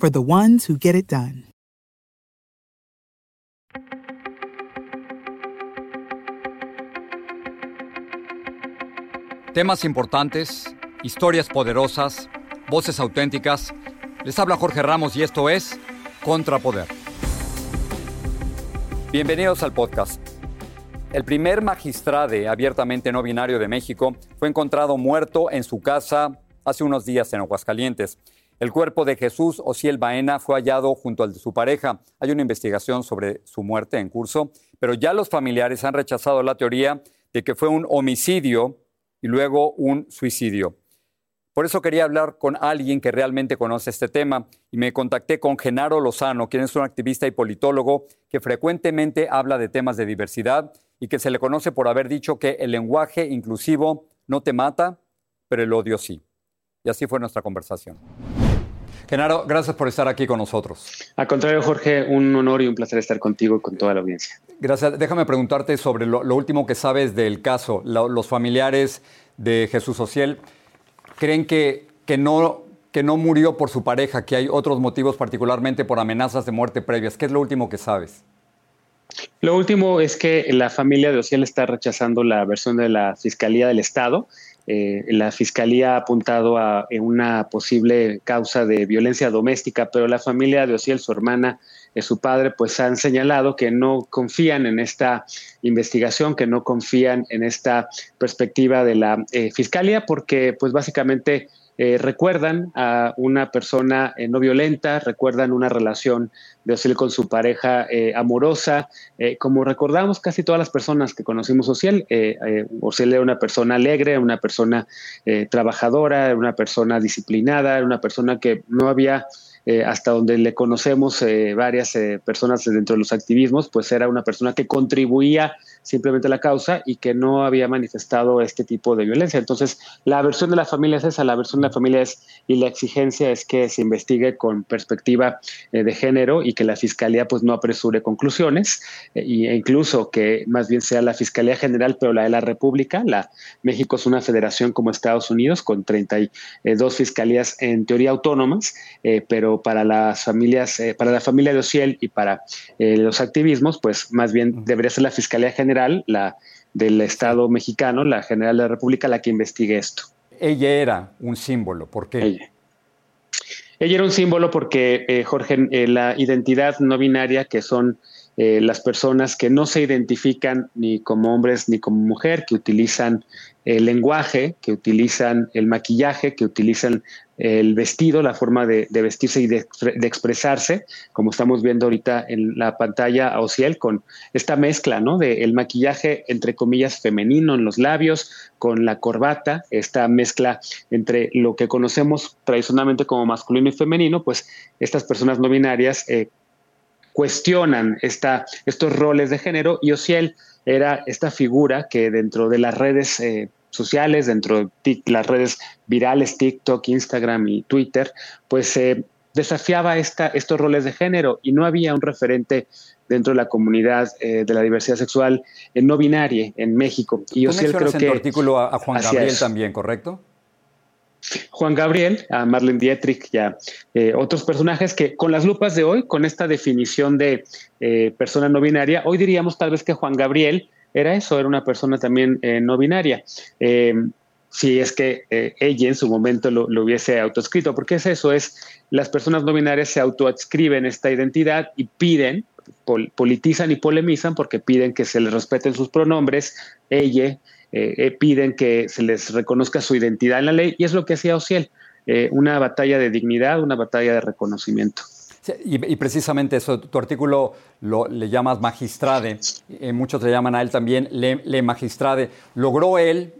for the ones who get it done. Temas importantes, historias poderosas, voces auténticas. Les habla Jorge Ramos y esto es Contrapoder. Bienvenidos al podcast. El primer magistrade abiertamente no binario de México fue encontrado muerto en su casa hace unos días en Aguascalientes. El cuerpo de Jesús Ociel Baena fue hallado junto al de su pareja. Hay una investigación sobre su muerte en curso, pero ya los familiares han rechazado la teoría de que fue un homicidio y luego un suicidio. Por eso quería hablar con alguien que realmente conoce este tema y me contacté con Genaro Lozano, quien es un activista y politólogo que frecuentemente habla de temas de diversidad y que se le conoce por haber dicho que el lenguaje inclusivo no te mata, pero el odio sí. Y así fue nuestra conversación. Genaro, gracias por estar aquí con nosotros. Al contrario, Jorge, un honor y un placer estar contigo y con toda la audiencia. Gracias. Déjame preguntarte sobre lo, último que sabes del caso. los familiares de Jesús Ociel creen que, que, no, que no murió por su pareja, que hay otros motivos, particularmente por amenazas de muerte previas. ¿Qué es lo último que sabes? Lo último es que la familia de Ociel está rechazando la versión de la Fiscalía del Estado eh, la fiscalía ha apuntado a una posible causa de violencia doméstica, pero la familia de Ociel, su hermana, y su padre, pues han señalado que no confían en esta investigación, que no confían en esta perspectiva de la eh, fiscalía, porque pues básicamente eh, recuerdan a una persona eh, no violenta, recuerdan una relación de Ociel con su pareja eh, amorosa, como recordamos casi todas las personas que conocimos Ociel, Ociel era una persona alegre, una persona trabajadora, una persona disciplinada, una persona que no había hasta donde le conocemos varias eh, personas dentro de los activismos, pues era una persona que contribuía simplemente la causa y que no había manifestado este tipo de violencia. Entonces, la versión de la familia es esa, la versión de la familia es, y la exigencia es que se investigue con perspectiva de género y que la fiscalía pues no apresure conclusiones e incluso que más bien sea la Fiscalía General, pero la de la República. La, México es una federación como Estados Unidos con 32 fiscalías en teoría autónomas, pero para las familias, eh, para la familia de Ociel y para eh, los activismos, pues más bien debería ser la Fiscalía General, la del Estado mexicano, la General de la República, la que investigue esto. Ella era un símbolo, ¿por qué? Ella. era un símbolo porque, eh, Jorge, la identidad no binaria, que son las personas que no se identifican ni como hombres ni como mujer, que utilizan el lenguaje, que utilizan el maquillaje, que utilizan el vestido, la forma de, vestirse y de, expresarse, como estamos viendo ahorita en la pantalla a Ociel, con esta mezcla, ¿no? De el maquillaje, entre comillas, femenino en los labios, con la corbata, esta mezcla entre lo que conocemos tradicionalmente como masculino y femenino, pues estas personas no binarias eh, cuestionan esta, estos roles de género y Ociel era esta figura que dentro de las redes eh, sociales, dentro de las redes virales, TikTok, Instagram y Twitter, pues se desafiaba esta, estos roles de género y no había un referente dentro de la comunidad eh, de la diversidad sexual no binaria en México. Y yo sí creo en que... tu artículo a, Juan Gabriel también, ¿correcto? Juan Gabriel, a Marlene Dietrich y a eh, otros personajes que con las lupas de hoy, con esta definición de eh, persona no binaria, hoy diríamos tal vez que Juan Gabriel era eso, era una persona también no binaria. Si es que ella en su momento lo, lo, hubiese autoescrito, porque es eso, es las personas no binarias se autoadscriben esta identidad y piden politizan y polemizan porque piden que se les respeten sus pronombres, ella, eh, eh, piden que se les reconozca su identidad en la ley, y es lo que hacía Ociel, eh, una batalla de dignidad, una batalla de reconocimiento. y, precisamente eso, tu artículo lo, le llamas magistrade, muchos le llaman a él también le, le magistrade. ¿Logró él,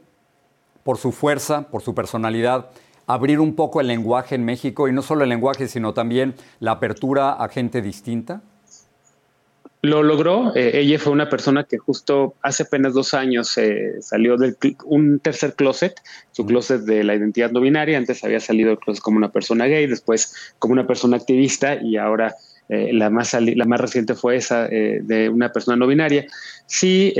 por su fuerza, por su personalidad, abrir un poco el lenguaje en México, y no solo el lenguaje, sino también la apertura a gente distinta? Lo logró. Eh, ella fue una persona que justo hace apenas dos años eh, salió de un tercer closet, su closet de la identidad no binaria. Antes había salido closet como una persona gay, después como una persona activista y ahora eh, la, más la más reciente fue esa de una persona no binaria. Sí,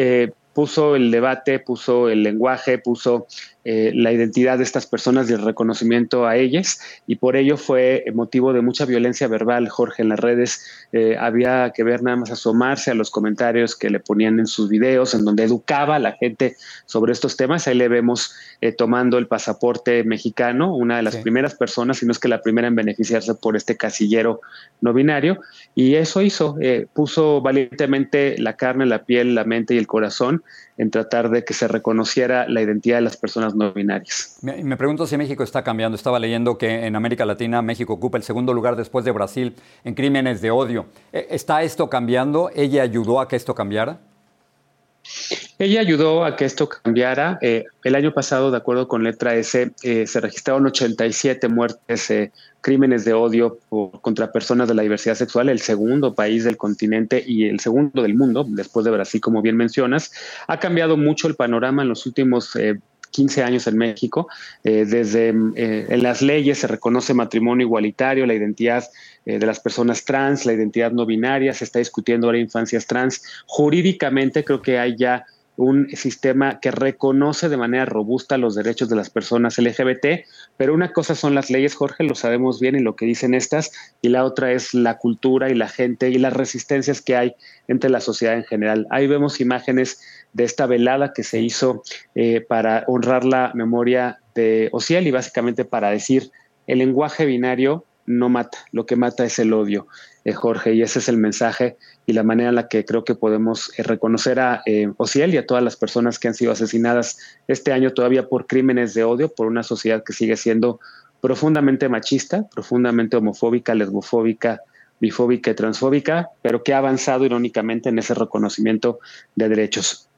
puso el debate, puso el lenguaje, puso eh, la identidad de estas personas y el reconocimiento a ellas, y por ello fue motivo de mucha violencia verbal. Jorge en las redes eh, había que ver nada más asomarse a los comentarios que le ponían en sus videos, en donde educaba a la gente sobre estos temas. Ahí le vemos eh, tomando el pasaporte mexicano, una de las primeras personas, si no es que la primera en beneficiarse por este casillero no binario, y eso hizo, puso valientemente la carne, la piel, la mente y el corazón en tratar de que se reconociera la identidad de las personas no binarias. Me, me, pregunto si México está cambiando. Estaba leyendo que en América Latina México ocupa el segundo lugar después de Brasil en crímenes de odio. ¿E, ¿Está esto cambiando? ¿Ella ayudó a que esto cambiara? Ella ayudó a que esto cambiara. Eh, el año pasado, de acuerdo con letra S, eh, se registraron 87 muertes, eh, crímenes de odio contra personas de la diversidad sexual, el segundo país del continente y el segundo del mundo, después de Brasil, como bien mencionas. Ha cambiado mucho el panorama en los últimos 15 años en México. Eh, desde eh, en las leyes se reconoce matrimonio igualitario, la identidad eh, de las personas trans, la identidad no binaria, se está discutiendo ahora infancias trans. Jurídicamente creo que hay ya un sistema que reconoce de manera robusta los derechos de las personas LGBT, pero una cosa son las leyes, Jorge, lo sabemos bien y lo que dicen estas, y la otra es la cultura y la gente y las resistencias que hay entre la sociedad en general. Ahí vemos imágenes de esta velada que se hizo eh, para honrar la memoria de Ociel y básicamente para decir el lenguaje binario no mata, lo que mata es el odio, eh, Jorge, y ese es el mensaje y la manera en la que creo que podemos eh, reconocer a eh, Ociel y a todas las personas que han sido asesinadas este año todavía por crímenes de odio, por una sociedad que sigue siendo profundamente machista, profundamente homofóbica, lesbofóbica, bifóbica y transfóbica, pero que ha avanzado irónicamente en ese reconocimiento de derechos.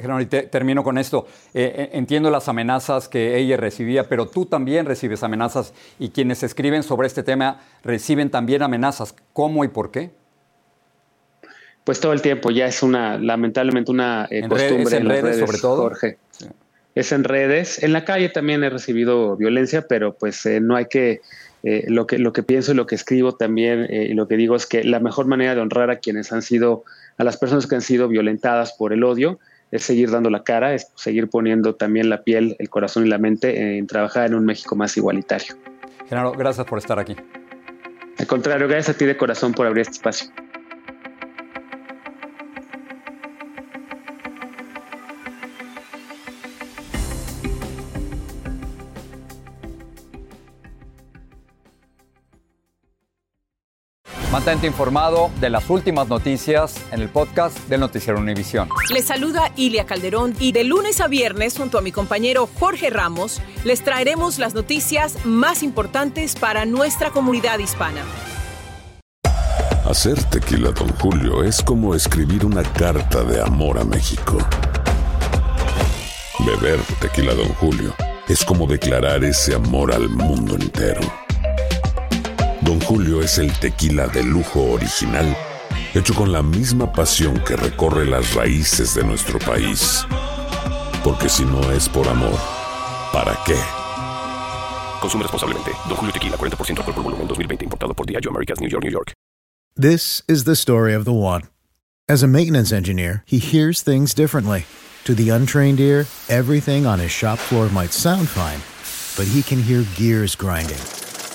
General, termino con esto. Eh, eh, entiendo las amenazas que ella recibía, pero tú también recibes amenazas y quienes escriben sobre este tema reciben también amenazas. ¿Cómo y por qué? Pues todo el tiempo, ya es una, lamentablemente, una eh, costumbre. en, redes, sobre todo. Jorge. Es en redes. En la calle también he recibido violencia, pero pues no hay que lo que lo que pienso y lo que escribo también y lo que digo es que la mejor manera de honrar a quienes han sido a las personas que han sido violentadas por el odio es seguir dando la cara, es seguir poniendo también la piel, el corazón y la mente en trabajar en un México más igualitario. Genaro, gracias por estar aquí. Al contrario, gracias a ti de corazón por abrir este espacio. Mantente informado de las últimas noticias en el podcast del Noticiero Univisión. Les saluda Ilia Calderón y de lunes a viernes, junto a mi compañero Jorge Ramos, les traeremos las noticias más importantes para nuestra comunidad hispana. Hacer tequila, don Julio, es como escribir una carta de amor a México. Beber tequila, don Julio, es como declarar ese amor al mundo entero. Don Julio es el tequila de lujo original, hecho con la misma pasión que recorre las raíces de nuestro país. Porque si no es por amor, ¿para qué? Consume responsablemente. Don Julio Tequila, 40% alcohol por volumen, 2020. Importado por Diageo Americas, New York, New York. This is the story of the one. As a maintenance engineer, he hears things differently. To the untrained ear, everything on his shop floor might sound fine, but he can hear gears grinding